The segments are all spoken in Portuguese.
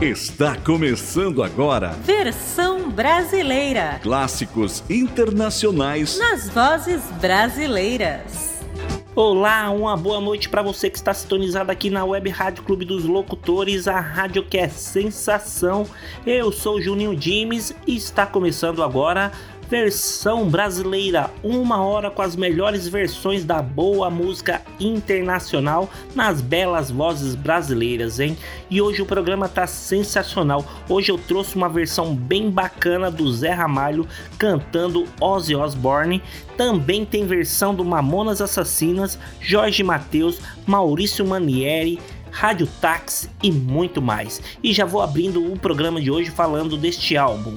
Está começando agora. Versão brasileira. Clássicos internacionais nas vozes brasileiras. Olá, uma boa noite para você que está sintonizado aqui na Web Rádio Clube dos Locutores, a rádio que é sensação. Eu sou o Juninho Dimes e está começando agora versão brasileira, uma hora com as melhores versões da boa música internacional nas belas vozes brasileiras, hein? E hoje o programa tá sensacional. Hoje eu trouxe uma versão bem bacana do Zé Ramalho cantando Ozzy Osbourne. Também tem versão do Mamonas Assassinas, Jorge Mateus, Maurício Manieri. Rádio Táxi e muito mais. E já vou abrindo o programa de hoje falando deste álbum.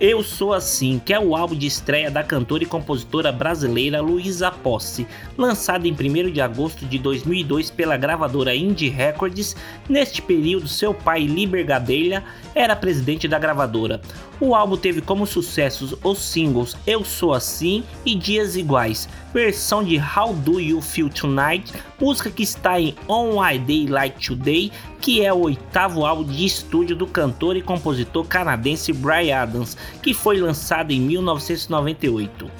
Eu Sou Assim, que é o álbum de estreia da cantora e compositora brasileira Luísa Posse, lançado em 1 de agosto de 2002 pela gravadora Indie Records. Neste período, seu pai, Liber Gadelha, era presidente da gravadora. O álbum teve como sucessos os singles Eu Sou Assim e Dias Iguais, versão de How Do You Feel Tonight, música que está em On I Day Like Today, que é o oitavo álbum de estúdio do cantor e compositor canadense Bryan Adams, que foi lançado em 1998.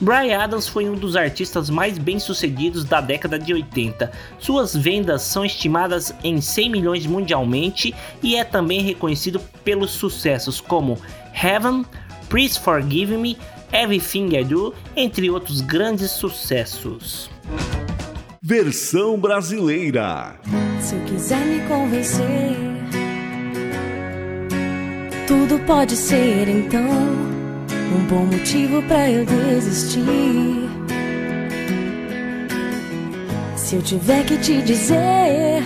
Bryan Adams foi um dos artistas mais bem-sucedidos da década de 80. Suas vendas são estimadas em 100 milhões mundialmente e é também reconhecido pelos sucessos como Heaven, Please Forgive Me, Everything I Do, entre outros grandes sucessos. Versão brasileira. Se eu quiser me convencer, tudo pode ser então um bom motivo para eu desistir. Se eu tiver que te dizer,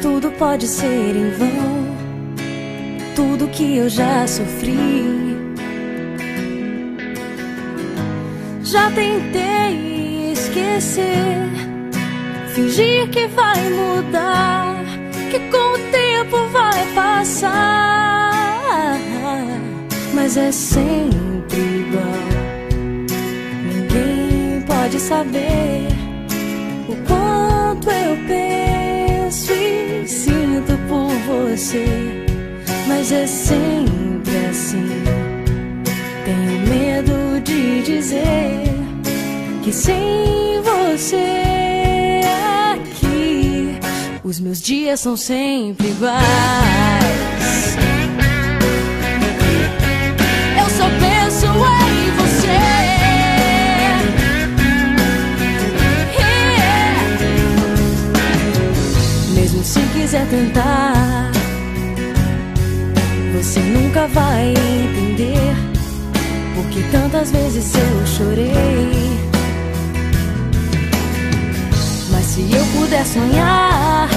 tudo pode ser em vão, tudo que eu já sofri. Já tentei esquecer, fingir que vai mudar, que com o tempo vai passar mas é sempre igual. Ninguém pode saber o quanto eu penso e sinto por você, mas é sempre assim. Tenho medo de dizer que sem você aqui, os meus dias são sempre iguais. quiser tentar, você nunca vai entender porque tantas vezes eu chorei. Mas se eu puder sonhar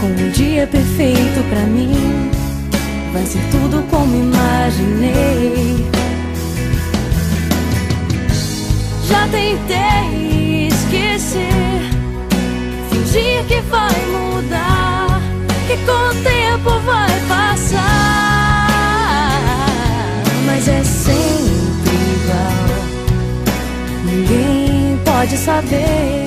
com um dia perfeito pra mim, vai ser tudo como imaginei. Já tentei esquecer fingir que vai mudar, que com o tempo vai passar. Pode saber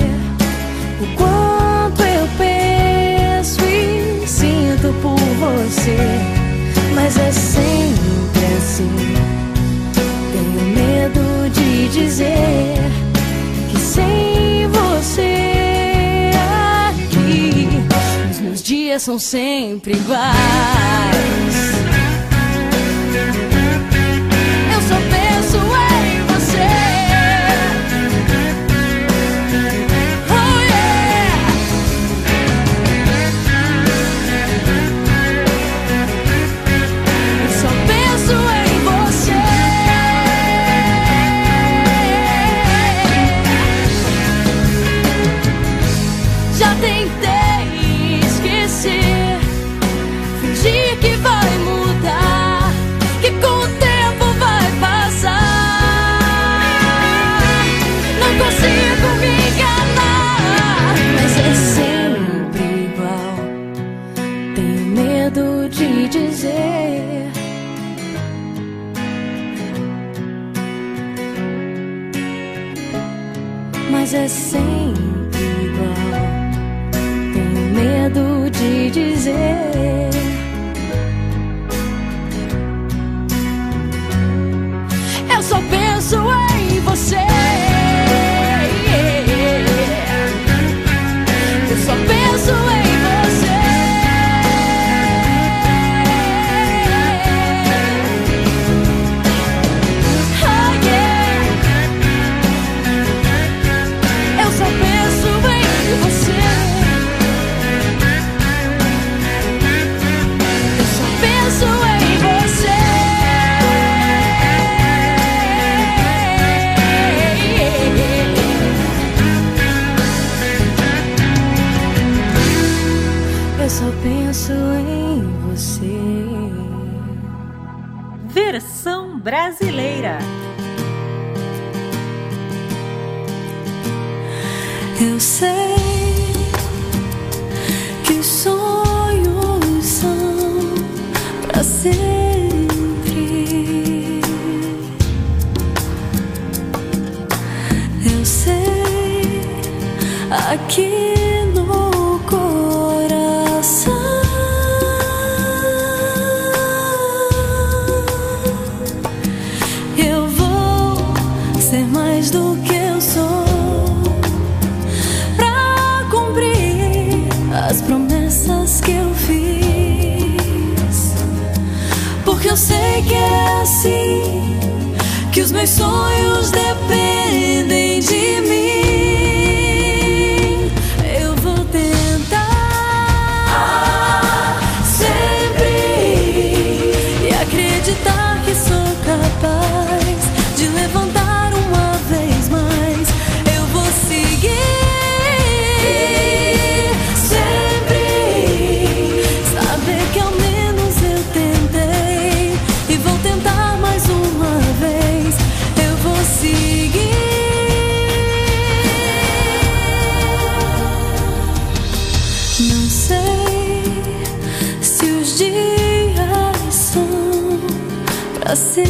o quanto eu penso e sinto por você. Mas é sempre assim. Tenho medo de dizer que sem você dias são sempre iguais. Te Você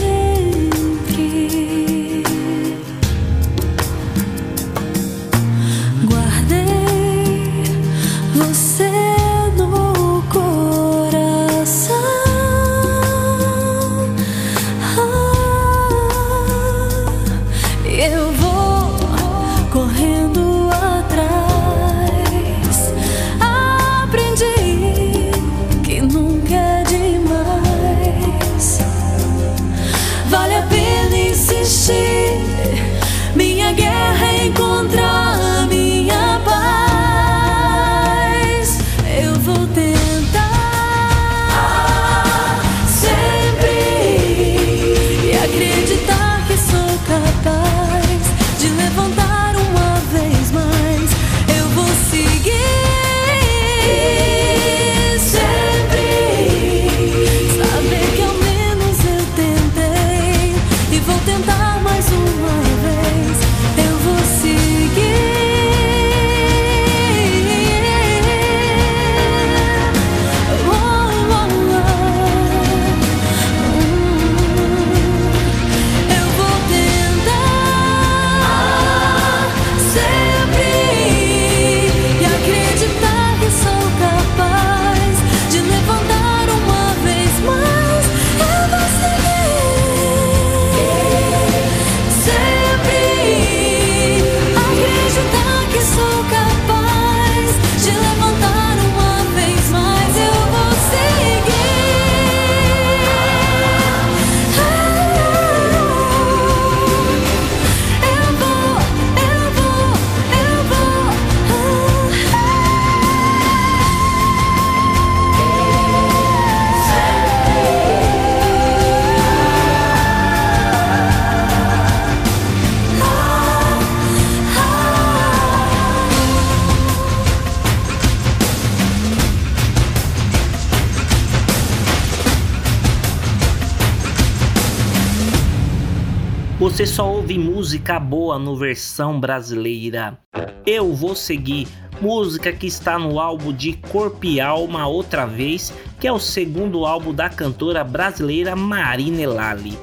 música boa no versão brasileira. Eu vou seguir música que está no álbum de Corpo e Alma outra vez, que é o segundo álbum da cantora brasileira Marina Elali.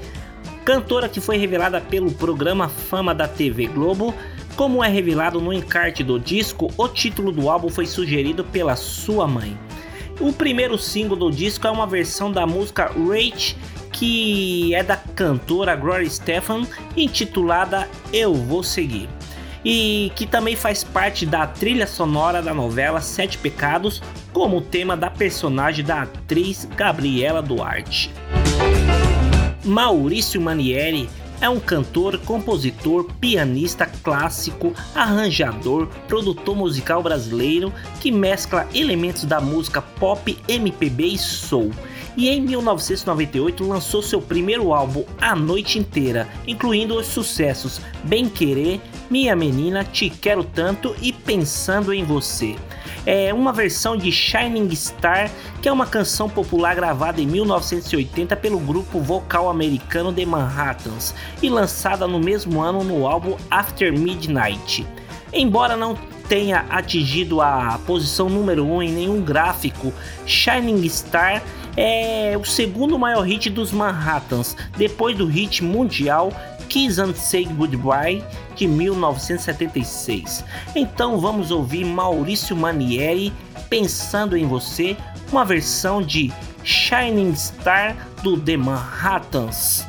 Cantora que foi revelada pelo programa Fama da TV Globo, como é revelado no encarte do disco, o título do álbum foi sugerido pela sua mãe. O primeiro single do disco é uma versão da música Rage, que é da cantora Gloria Stefan, intitulada Eu Vou Seguir e que também faz parte da trilha sonora da novela Sete Pecados, como tema da personagem da atriz Gabriela Duarte. Maurício Manieri é um cantor, compositor, pianista clássico, arranjador, produtor musical brasileiro que mescla elementos da música pop, MPB e soul e em 1998 lançou seu primeiro álbum A Noite Inteira, incluindo os sucessos Bem Querer, Minha Menina, Te Quero Tanto e Pensando em Você. É uma versão de Shining Star, que é uma canção popular gravada em 1980 pelo grupo vocal americano The Manhattans e lançada no mesmo ano no álbum After Midnight. Embora não tenha atingido a posição número 1 um em nenhum gráfico, Shining Star é o segundo maior hit dos Manhattans, depois do hit mundial Kiss and Say Goodbye de 1976. Então vamos ouvir Maurício Manieri Pensando em Você, uma versão de Shining Star do The Manhattans.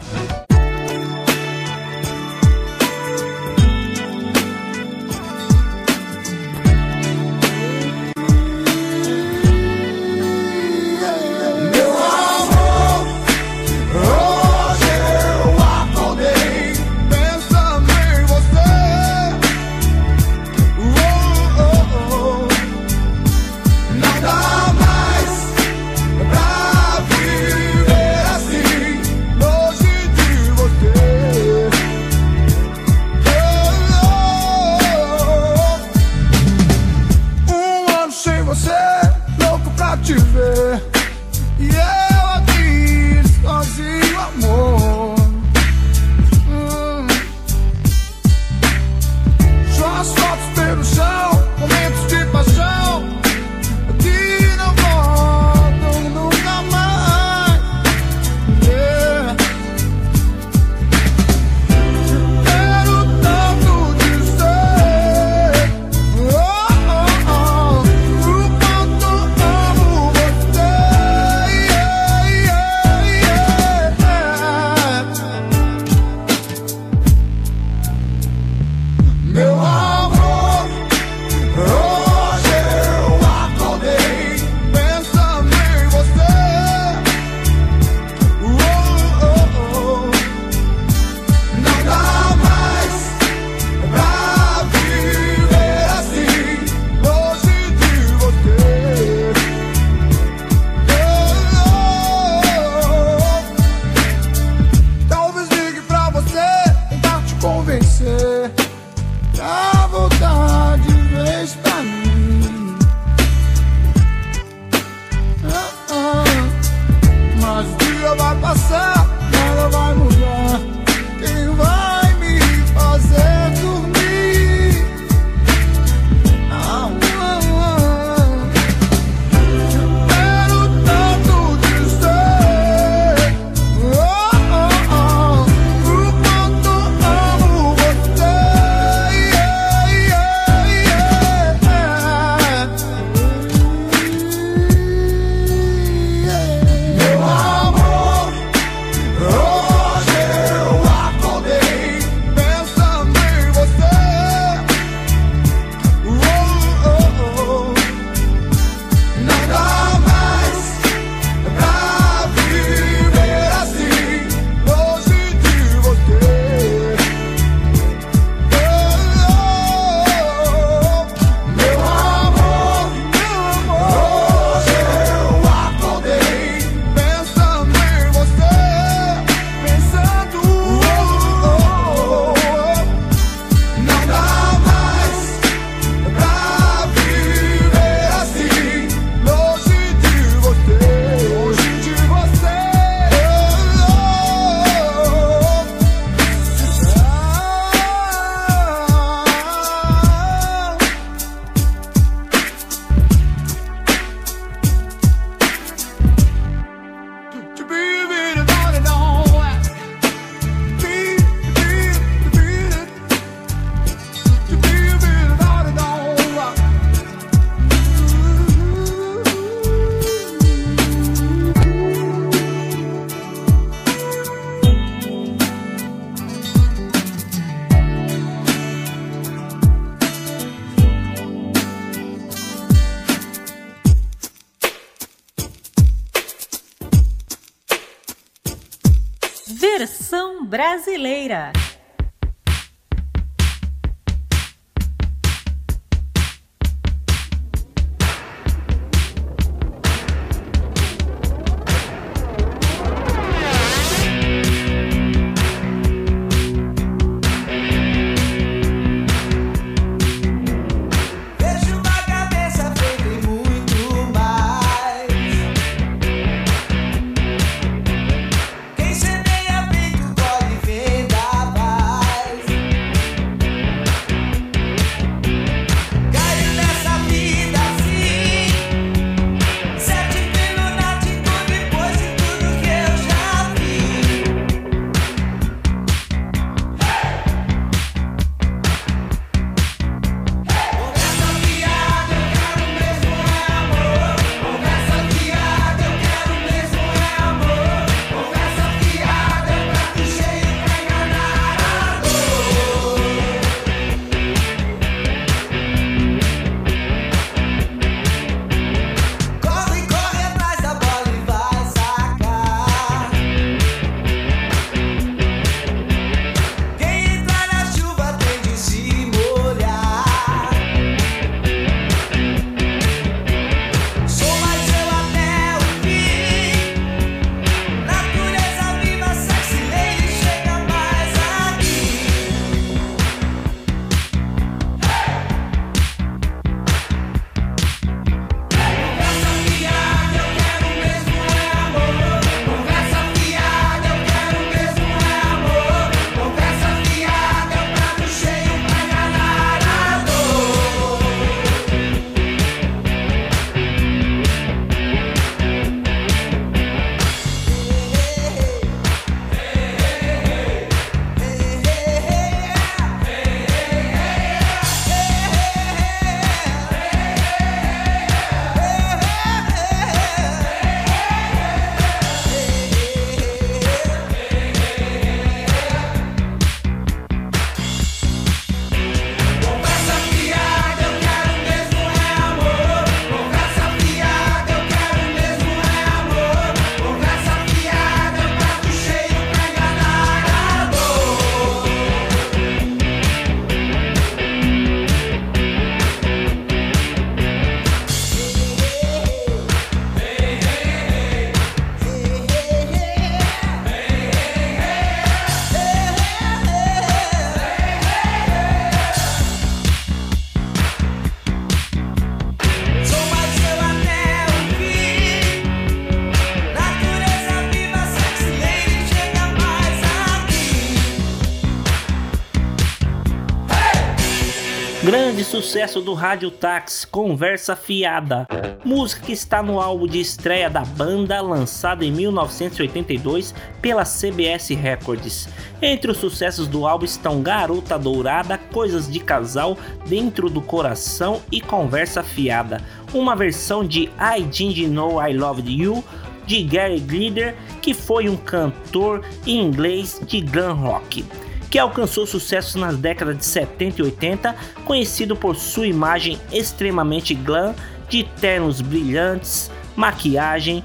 Sucesso do Rádio Tax, Conversa Fiada, música que está no álbum de estreia da banda, lançado em 1982 pela CBS Records. Entre os sucessos do álbum estão Garota Dourada, Coisas de Casal, Dentro do Coração e Conversa Fiada, uma versão de I Didn't Know I Loved You de Gary Glitter, que foi um cantor inglês de glam rock que alcançou sucesso nas décadas de 70 e 80, conhecido por sua imagem extremamente glam, de ternos brilhantes, maquiagem,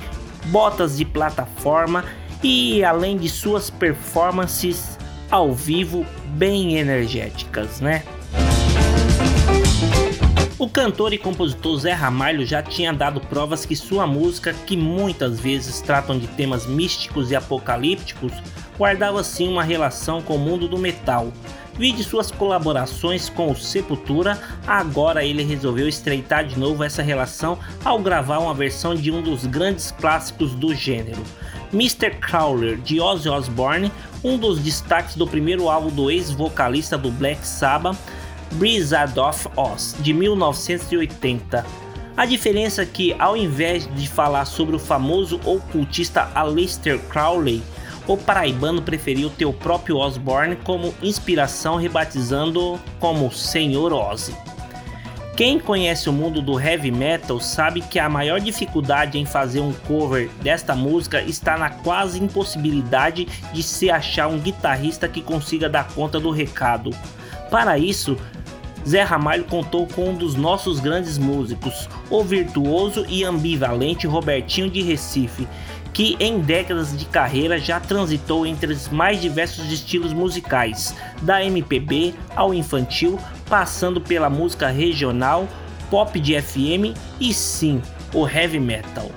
botas de plataforma e além de suas performances ao vivo bem energéticas, né? O cantor e compositor Zé Ramalho já tinha dado provas que sua música, que muitas vezes tratam de temas místicos e apocalípticos, guardava sim uma relação com o mundo do metal. Vide suas colaborações com o Sepultura, agora ele resolveu estreitar de novo essa relação ao gravar uma versão de um dos grandes clássicos do gênero. Mr. Crawler de Ozzy Osbourne, um dos destaques do primeiro álbum do ex-vocalista do Black Sabbath, Blizzard of Oz, de 1980. A diferença é que, ao invés de falar sobre o famoso ocultista Aleister Crowley, o paraibano preferiu ter o próprio Osborne como inspiração, rebatizando como Senhor Ozzy. Quem conhece o mundo do heavy metal sabe que a maior dificuldade em fazer um cover desta música está na quase impossibilidade de se achar um guitarrista que consiga dar conta do recado. Para isso, Zé Ramalho contou com um dos nossos grandes músicos, o virtuoso e ambivalente Robertinho de Recife, que em décadas de carreira já transitou entre os mais diversos estilos musicais, da MPB ao infantil, passando pela música regional, pop de FM e sim, o heavy metal.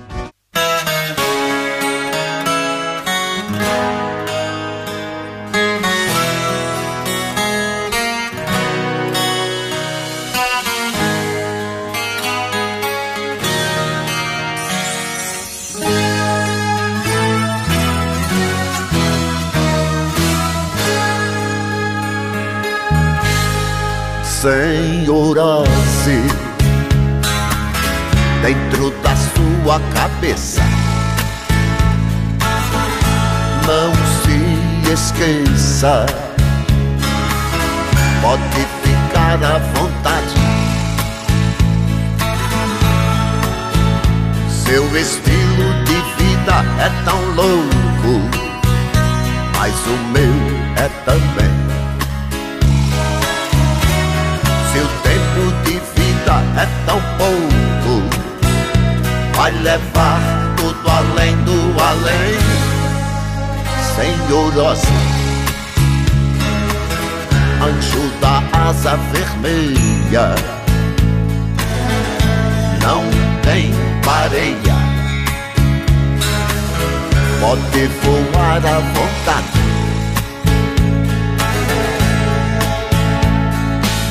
Sua cabeça. Não se esqueça, pode ficar à vontade. Seu estilo de vida é tão louco, mas o meu é também. Seu tempo de vida é tão pouco vai levar tudo além do além, Senhor Ossi, anjo da asa vermelha, não tem pareia, pode voar à vontade.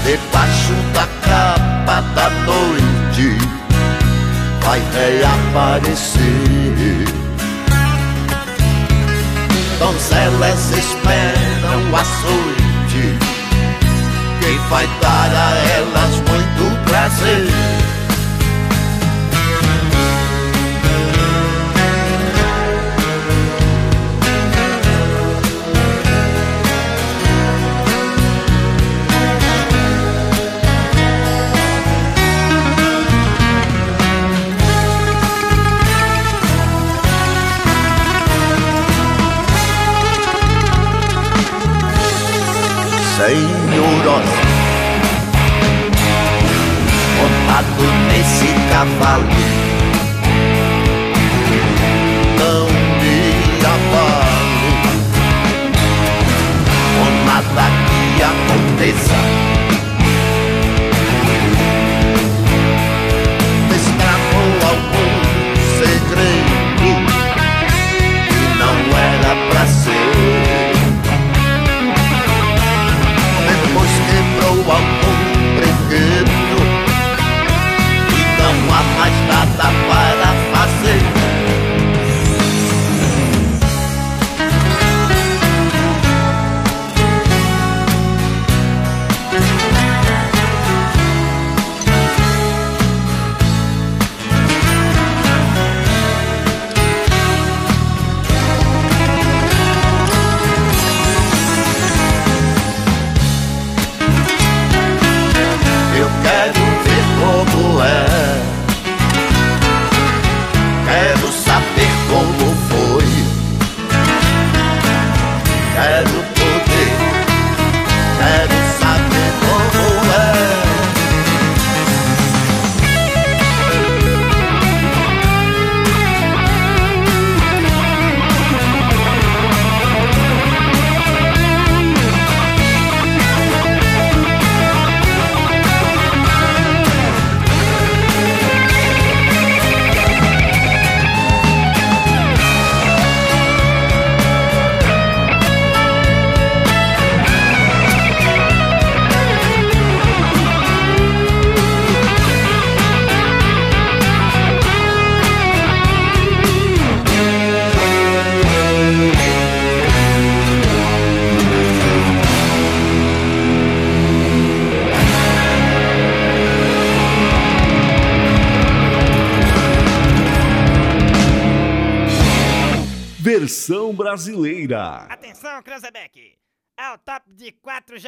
Debaixo da capa da noite vai reaparecer. Donzelas esperam a sorte, quem vai dar a elas muito prazer. Senhorosa Montado nesse cavalo Não me abalo. Com nada que aconteça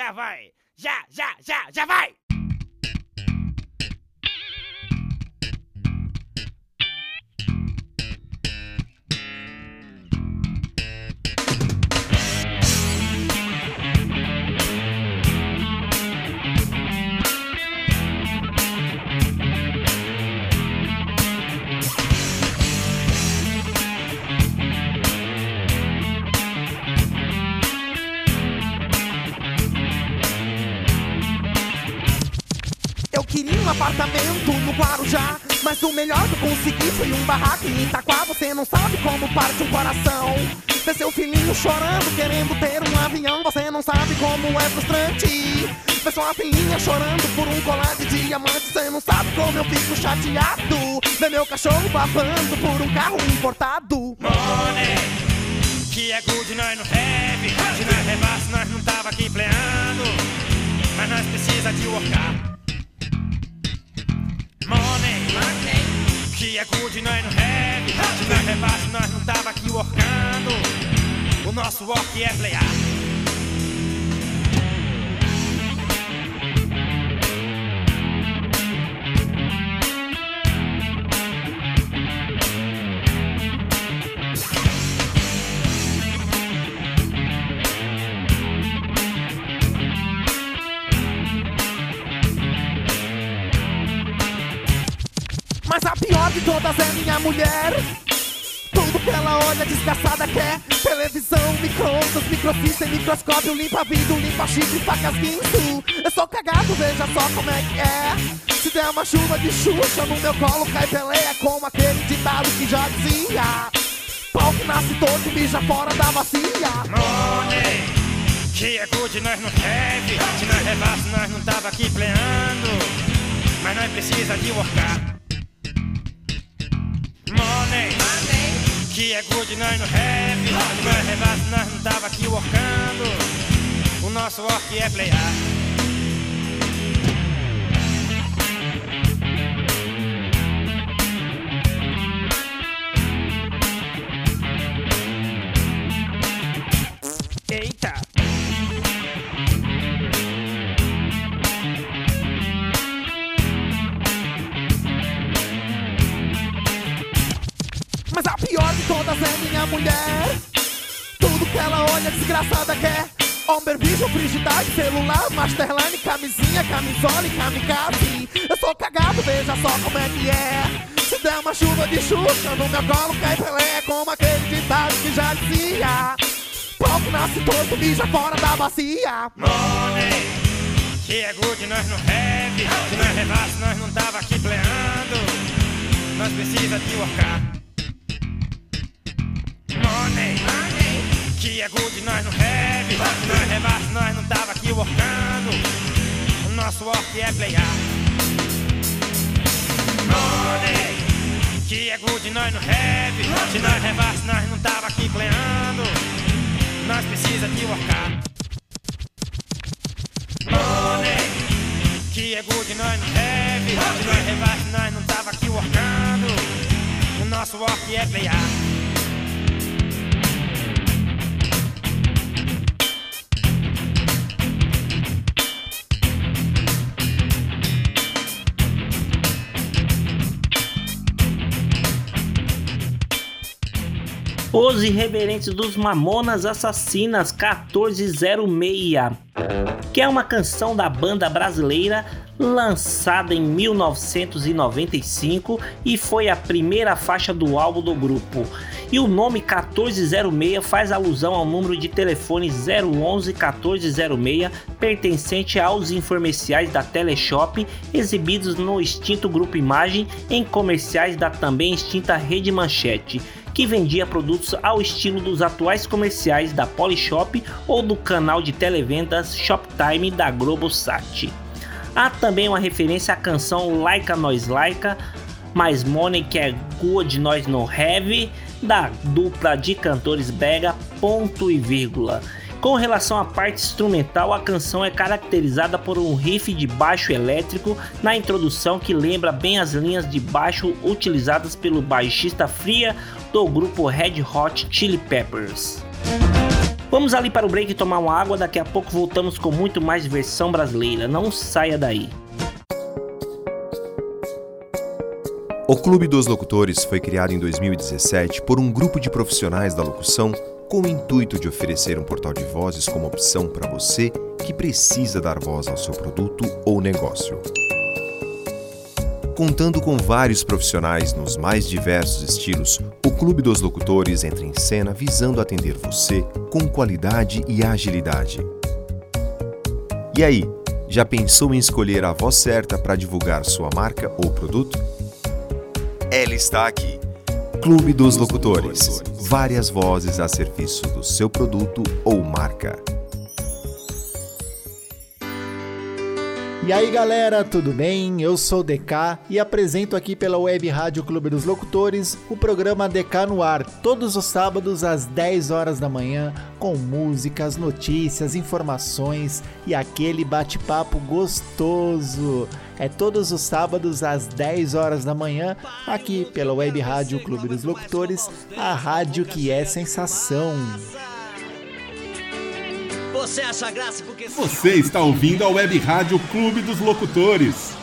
já vai. Já, já, já, já vai! No Guarujá. Mas o melhor que eu consegui foi um barraco em Itaquá. Você não sabe como parte um coração. Ver seu filhinho chorando, querendo ter um avião. Você não sabe como é frustrante. Ver sua filhinha chorando por um colar de diamante. Você não sabe como eu fico chateado. Ver meu cachorro babando por um carro importado. Money, que é good, nós não have. Se nós rebasse, nós não tava aqui pleando. Mas nós precisa de workar. Money, money, que é good, nós não have. Se nós rebasse, nós não tava aqui workando. O nosso work é playar. De todas é minha mulher. Tudo que ela olha desgraçada quer Televisão, micro-ondas, microfície, microscópio Limpa vidro, limpa chifre, facas, guinso Eu sou cagado, veja só como é que é Se der uma chuva de xuxa no meu colo Cai peleia como aquele ditado que já dizia Pau que nasce todo mija fora da bacia Money, que é good, nós não have. Se nós rebasse, nós não tava aqui pleando. Mas nós precisa de workar. Money, que é good, nós não have. Se nós rebasse, nós não tava aqui workando. O nosso work é playar. Mulher Tudo que ela olha desgraçada quer Homem vision, frigidade, celular, masterline, camisinha, camisola e kamikaze Eu sou cagado, veja só como é que é Se der uma chuva de xuxa no meu colo cai Pelé Como aquele ditado que já dizia Pau nasce torto, mija fora da bacia Money, que é good, nós não have. Se nós rebasse, nós não tava aqui pleando. Nós precisa de workar. Money, que é good, nós não. Se nós rebasse, nós não tava aqui workando. O nosso work é playar. Money, que é good, nós não have. Se nós rebasse, nós não tava aqui pleando. Nós precisa de workar. Money, que é good, nós não have. Se nós rebasse, nós não tava aqui workando. O nosso work é playar. Os Irreverentes dos Mamonas Assassinas 1406, que é uma canção da banda brasileira lançada em 1995 e foi a primeira faixa do álbum do grupo. E o nome 1406 faz alusão ao número de telefone 011 1406 pertencente aos informeciais da Teleshop exibidos no extinto Grupo Imagem em comerciais da também extinta Rede Manchete que vendia produtos ao estilo dos atuais comerciais da Polishop ou do canal de televendas Shoptime da Globosat. Há também uma referência à canção Like a Nós Laika, Mais Money que é Good Nós No Have, da dupla de cantores Bega, ponto e vírgula. Com relação à parte instrumental, a canção é caracterizada por um riff de baixo elétrico na introdução que lembra bem as linhas de baixo utilizadas pelo baixista Fria do grupo Red Hot Chili Peppers. Vamos ali para o break tomar uma água, daqui a pouco voltamos com muito mais versão brasileira. Não saia daí. O Clube dos Locutores foi criado em 2017 por um grupo de profissionais da locução com o intuito de oferecer um portal de vozes como opção para você que precisa dar voz ao seu produto ou negócio. Contando com vários profissionais nos mais diversos estilos, o Clube dos Locutores entra em cena visando atender você com qualidade e agilidade. E aí, Já pensou em escolher a voz certa para divulgar sua marca ou produto? Ela está aqui. Clube dos Locutores. Várias vozes a serviço do seu produto ou marca. E aí galera, tudo bem? Eu sou o DK e apresento aqui pela Web Rádio Clube dos Locutores o programa DK no ar, todos os sábados às 10 horas da manhã, com músicas, notícias, informações e aquele bate-papo gostoso. É todos os sábados às 10 horas da manhã, aqui pela Web Rádio Clube dos Locutores, a rádio que é sensação. Você acha graça porque. Você está ouvindo a Web Rádio Clube dos Locutores.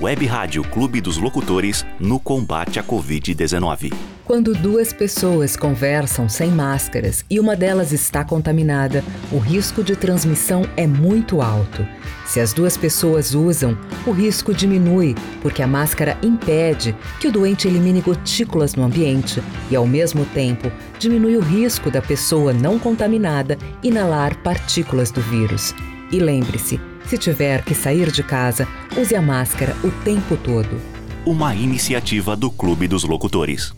Web Rádio Clube dos Locutores no combate à Covid-19. Quando duas pessoas conversam sem máscaras e uma delas está contaminada, o risco de transmissão é muito alto. Se as duas pessoas usam, o risco diminui, porque a máscara impede que o doente elimine gotículas no ambiente e, ao mesmo tempo, diminui o risco da pessoa não contaminada inalar partículas do vírus. E lembre-se, se tiver que sair de casa, use a máscara o tempo todo. Uma iniciativa do Clube dos Locutores.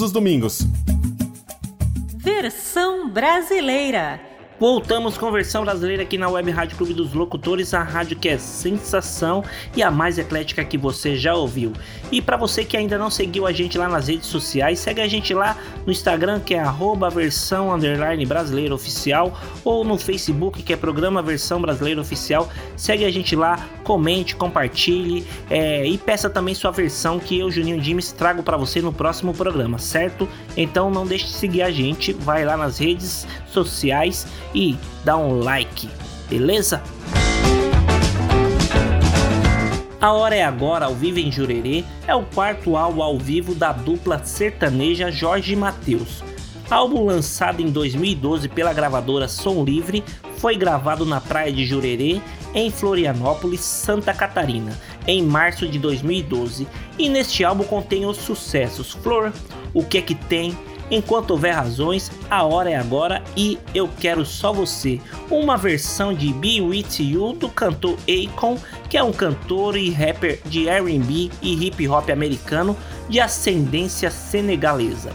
os domingos. Versão brasileira. Voltamos com versão brasileira aqui na Web Rádio Clube dos Locutores, a rádio que é sensação e a mais eclética que você já ouviu. E para você que ainda não seguiu a gente lá nas redes sociais, segue a gente lá no Instagram que é versão brasileira oficial ou no Facebook que é programa versão brasileira oficial. Segue a gente lá, comente, compartilhe é, e peça também sua versão que eu, Juninho Dimes, trago para você no próximo programa, certo? Então não deixe de seguir a gente, vai lá nas redes sociais e dá um like, beleza? A Hora é Agora, ao vivo em Jurerê, é o quarto álbum ao vivo da dupla sertaneja Jorge Mateus. Álbum lançado em 2012 pela gravadora Som Livre, foi gravado na praia de Jurerê, em Florianópolis, Santa Catarina, em março de 2012. E neste álbum contém os sucessos Flor, O Que É Que Tem, Enquanto houver razões, a hora é agora e eu quero só você. Uma versão de Be With You do cantor Akon, que é um cantor e rapper de R&B e hip hop americano de ascendência senegalesa.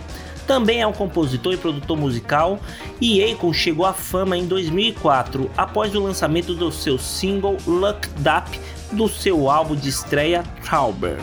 Também é um compositor e produtor musical, e Akon chegou à fama em 2004 após o lançamento do seu single Look Up do seu álbum de estreia Trauber.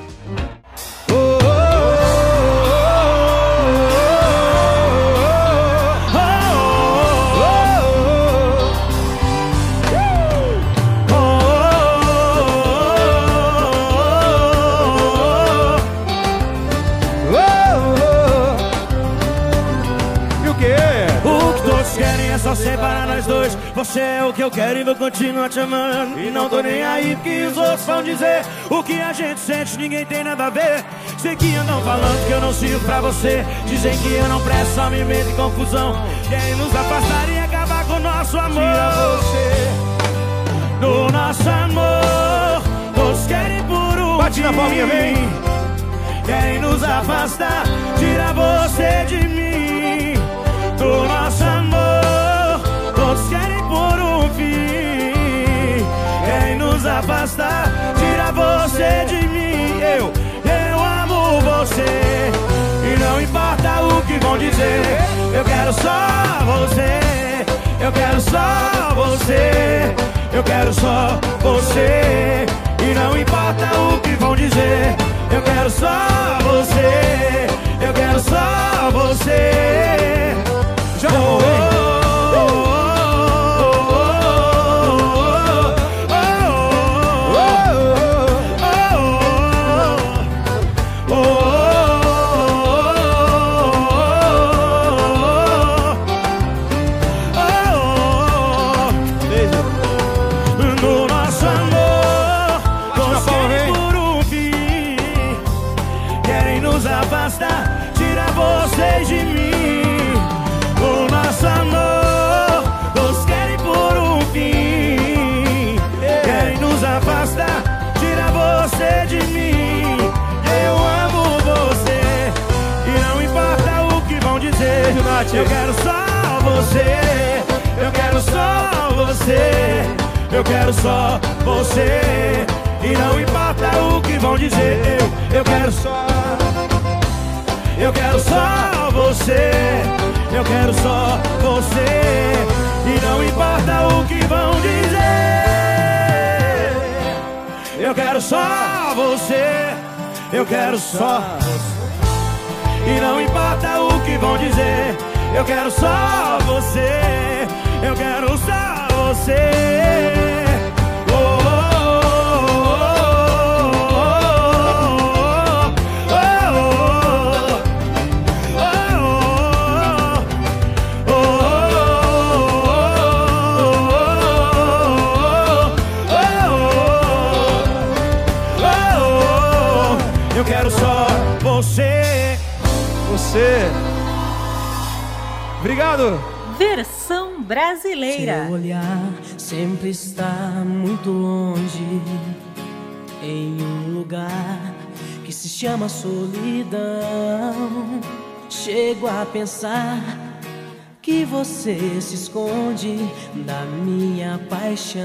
Separa nós dois. Você é o que eu quero e vou continuar te amando. E não tô nem aí porque os outros vão dizer O que a gente sente. Ninguém tem nada a ver. Sei que andam falando que eu não sirvo pra você. Dizem que eu não presto, só me medo e confusão. Querem nos afastar e acabar com o nosso amor? Tira você. Do nosso amor Todos querem por um Bate na palminha, vem. Querem nos afastar Tira você de mim. Do nosso afastar Tira você de mim. Eu, eu amo você. E não importa o que vão dizer Eu quero só você. Eu quero só você. Eu quero só você. E não importa o que vão dizer Eu quero só você. Eu quero só você. Já vou, bate. Eu quero só você, eu quero só você, eu quero só você. E não importa o que vão dizer, eu, eu quero só. Eu quero só você, eu quero só você. E não importa o que vão dizer. Eu quero só você, eu quero só você. E não importa o que vão dizer. Eu quero só você, eu quero só você. Obrigado. Versão brasileira. Seu olhar sempre está muito longe, em um lugar que se chama solidão. Chego a pensar que você se esconde da minha paixão.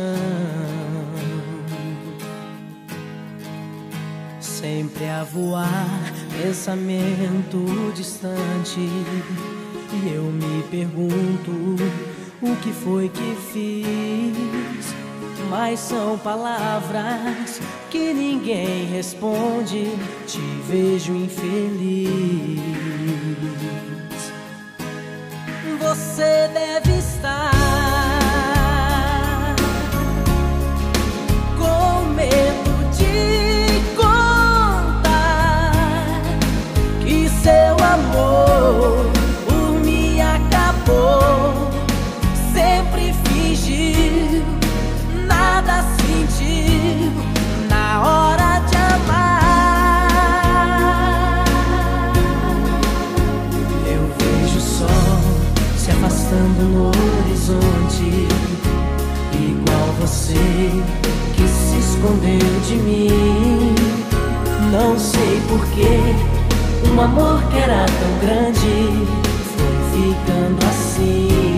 Sempre a voar pensamento distante e eu me pergunto o que foi que fiz. Mas são palavras que ninguém responde. Te vejo infeliz. Você deve estar igual você que se escondeu de mim. Não sei porquê um amor que era tão grande foi ficando assim.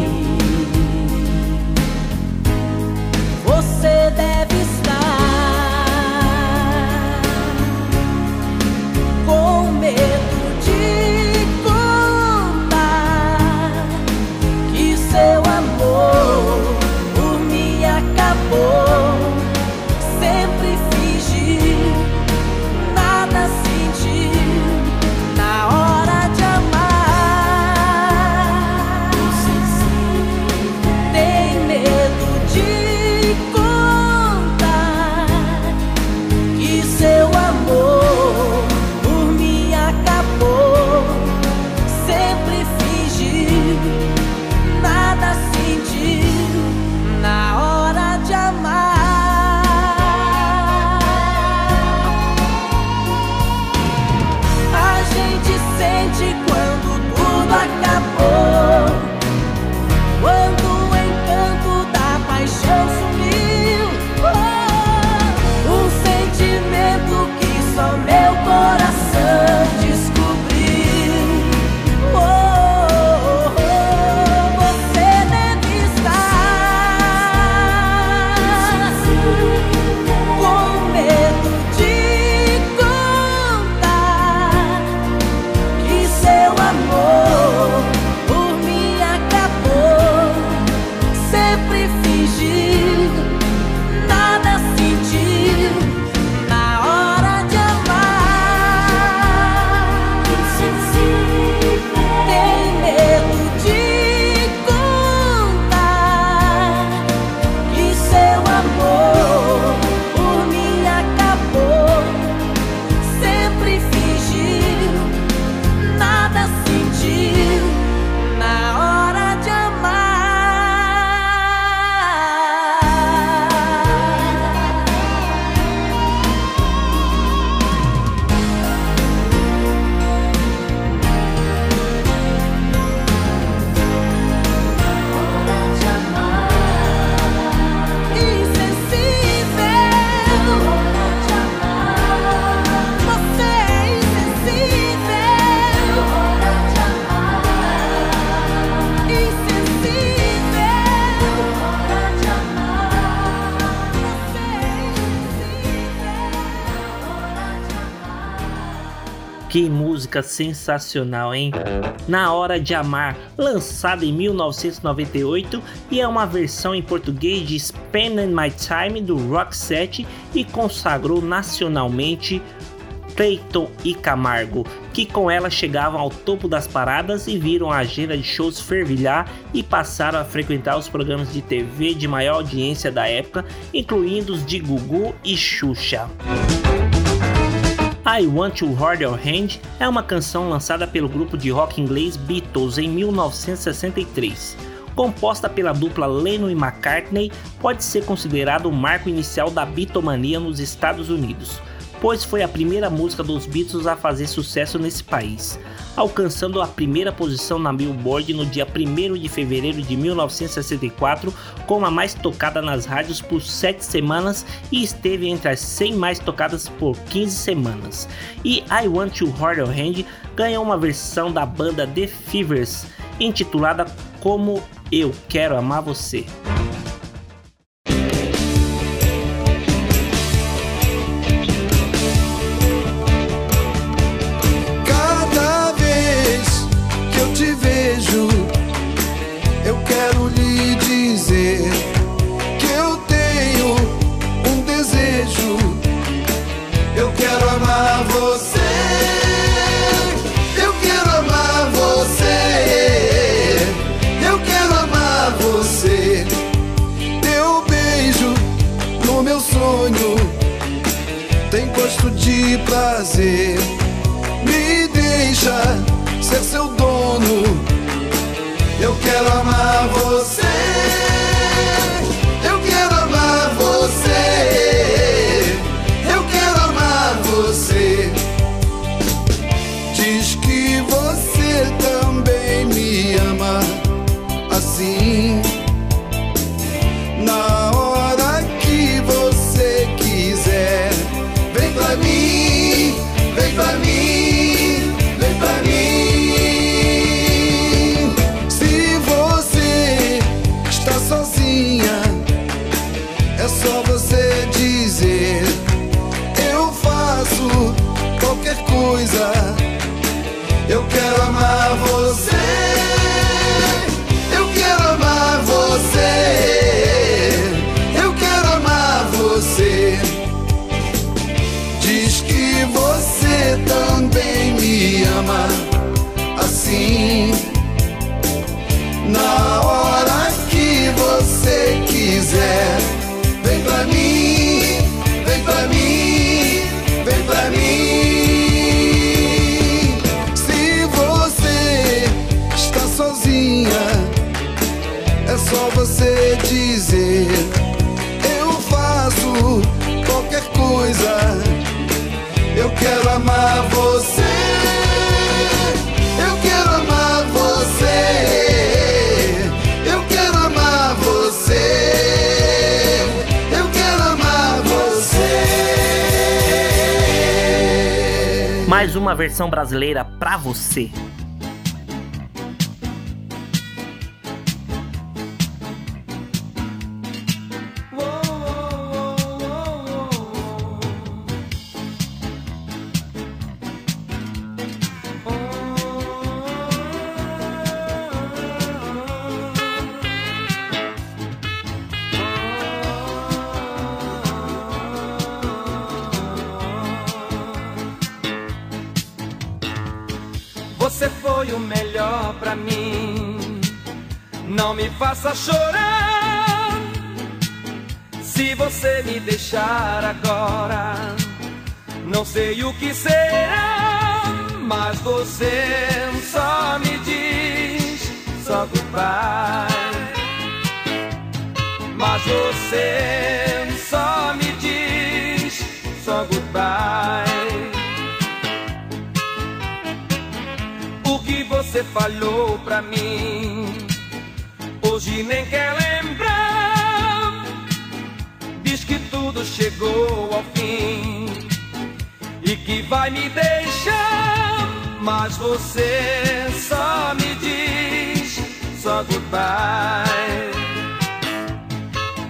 Música sensacional, hein? Na Hora de Amar, lançada em 1998 e é uma versão em português de Spending My Time do Roxette e consagrou nacionalmente Clayton e Camargo, que com ela chegavam ao topo das paradas e viram a agenda de shows fervilhar e passaram a frequentar os programas de TV de maior audiência da época, incluindo os de Gugu e Xuxa. I Want to Hold Your Hand é uma canção lançada pelo grupo de rock inglês Beatles em 1963. Composta pela dupla Lennon e McCartney, pode ser considerado o marco inicial da bitomania nos Estados Unidos, pois foi a primeira música dos Beatles a fazer sucesso nesse país alcançando a primeira posição na Billboard no dia 1 de fevereiro de 1964, como a mais tocada nas rádios por 7 semanas e esteve entre as 100 mais tocadas por 15 semanas. E I Want to Hold Your Hand ganhou uma versão da banda The Fevers, intitulada como Eu Quero Amar Você. Eu quero Uma versão brasileira você. Você Faça chorar. Se você me deixar agora, não sei o que será. Mas você só me diz só goodbye. Mas você só me diz só goodbye. O que você falou pra mim Hoje nem quer lembrar. Diz que tudo chegou ao fim e que vai me deixar. Mas você só me diz só goodbye.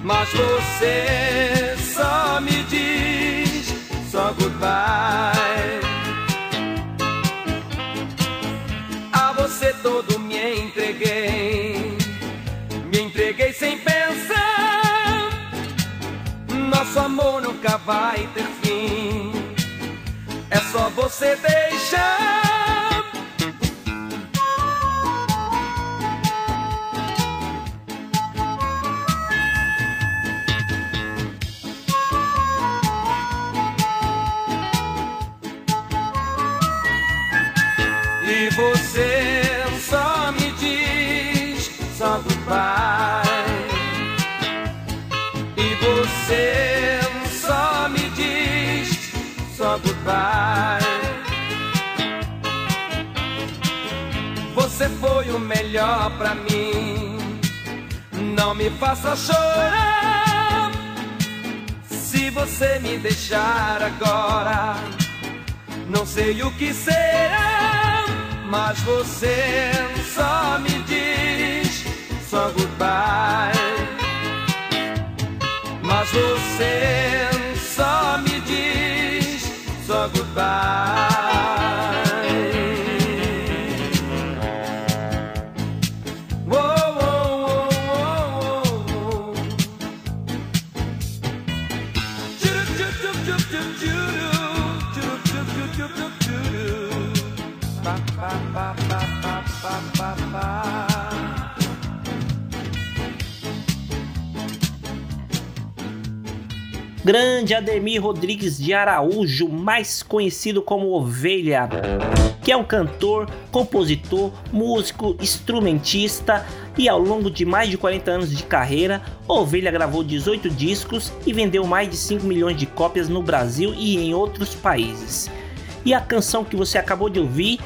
Mas você só me diz só goodbye. A você todo me entreguei nunca vai ter fim. É só você deixar. Goodbye. Você foi o melhor pra mim. Não me faça chorar. Se você me deixar agora, não sei o que será. Mas você só me diz só goodbye. Mas você Grande Ademir Rodrigues de Araújo, mais conhecido como Ovelha, que é um cantor, compositor, músico, instrumentista e ao longo de mais de 40 anos de carreira, Ovelha gravou 18 discos e vendeu mais de 5 milhões de cópias no Brasil e em outros países. E a canção que você acabou de ouvir,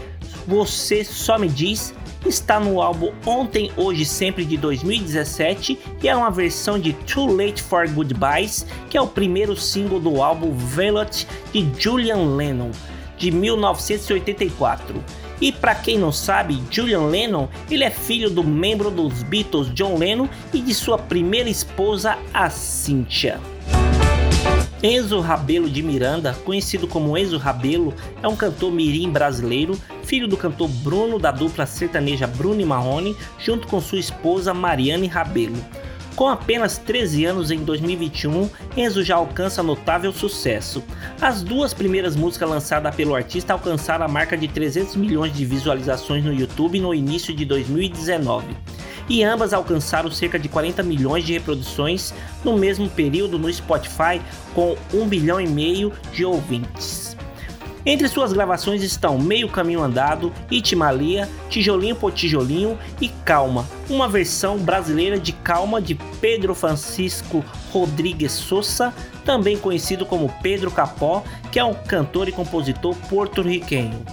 Você Só Me Diz, está no álbum Ontem, Hoje Sempre de 2017 e é uma versão de Too Late for Goodbyes, que é o primeiro single do álbum Velvet de Julian Lennon, de 1984. E para quem não sabe, Julian Lennon, ele é filho do membro dos Beatles John Lennon e de sua primeira esposa, a Cynthia. Enzo Rabelo de Miranda, conhecido como Enzo Rabelo, é um cantor mirim brasileiro, filho do cantor Bruno da dupla sertaneja Bruno e Marrone, junto com sua esposa Mariane Rabelo. Com apenas 13 anos em 2021, Enzo já alcança notável sucesso. As duas primeiras músicas lançadas pelo artista alcançaram a marca de 300 milhões de visualizações no YouTube no início de 2019 e ambas alcançaram cerca de 40 milhões de reproduções no mesmo período no Spotify, com 1 bilhão e meio de ouvintes. Entre suas gravações estão Meio Caminho Andado, Itimalia, Tijolinho por Tijolinho e Calma, uma versão brasileira de Calma de Pedro Francisco Rodrigues Souza, também conhecido como Pedro Capó, que é um cantor e compositor porto-riquenho.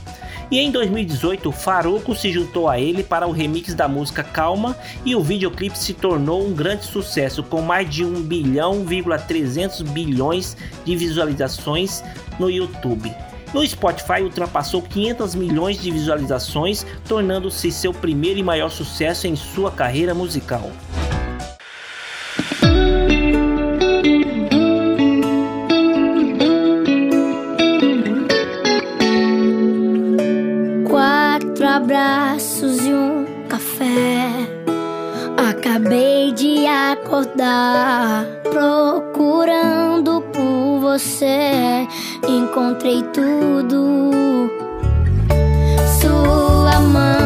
E em 2018, Faruco se juntou a ele para o remix da música Calma e o videoclipe se tornou um grande sucesso com mais de 1 bilhão, 300 bilhões de visualizações no YouTube. No Spotify ultrapassou 500 milhões de visualizações, tornando-se seu primeiro e maior sucesso em sua carreira musical. Acordar, procurando por você. Encontrei tudo. Sua mão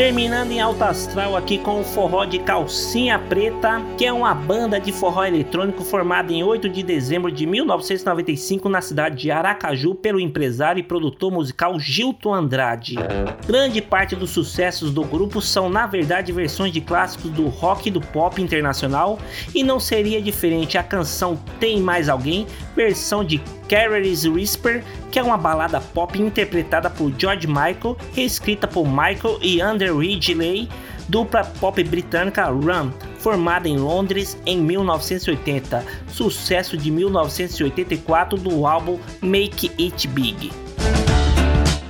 Terminando em alto astral aqui com o forró de Calcinha Preta, que é uma banda de forró eletrônico formada em 8 de dezembro de 1995 na cidade de Aracaju pelo empresário e produtor musical Gilton Andrade. Grande parte dos sucessos do grupo são na verdade versões de clássicos do rock e do pop internacional e não seria diferente a canção Tem Mais Alguém, versão de Carrie's Whisper, que é uma balada pop interpretada por George Michael, reescrita por Michael e Andrew Ridley, dupla pop britânica Run, formada em Londres em 1980, sucesso de 1984 do álbum Make It Big.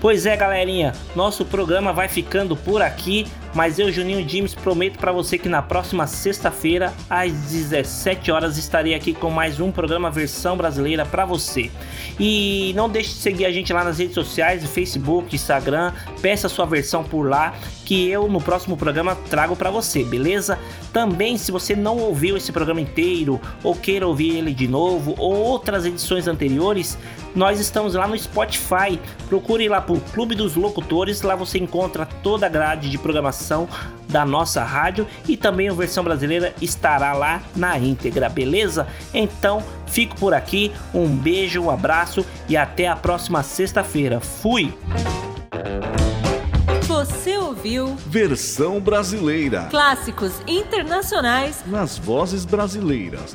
Pois é, galerinha, nosso programa vai ficando por aqui, mas eu, Juninho Dimes, prometo para você que na próxima sexta-feira, às 17 horas, estarei aqui com mais um programa versão brasileira para você. E não deixe de seguir a gente lá nas redes sociais, Facebook, Instagram, peça sua versão por lá, que eu no próximo programa trago para você, beleza? Também, se você não ouviu esse programa inteiro, ou queira ouvir ele de novo, ou outras edições anteriores, nós estamos lá no Spotify. Procure lá por Clube dos Locutores, lá você encontra toda a grade de programação da nossa rádio e também a versão brasileira estará lá na íntegra, beleza? Então, fico por aqui. Um beijo, um abraço e até a próxima sexta-feira. Fui. Você ouviu Versão brasileira. clássicos internacionais Nas vozes brasileiras.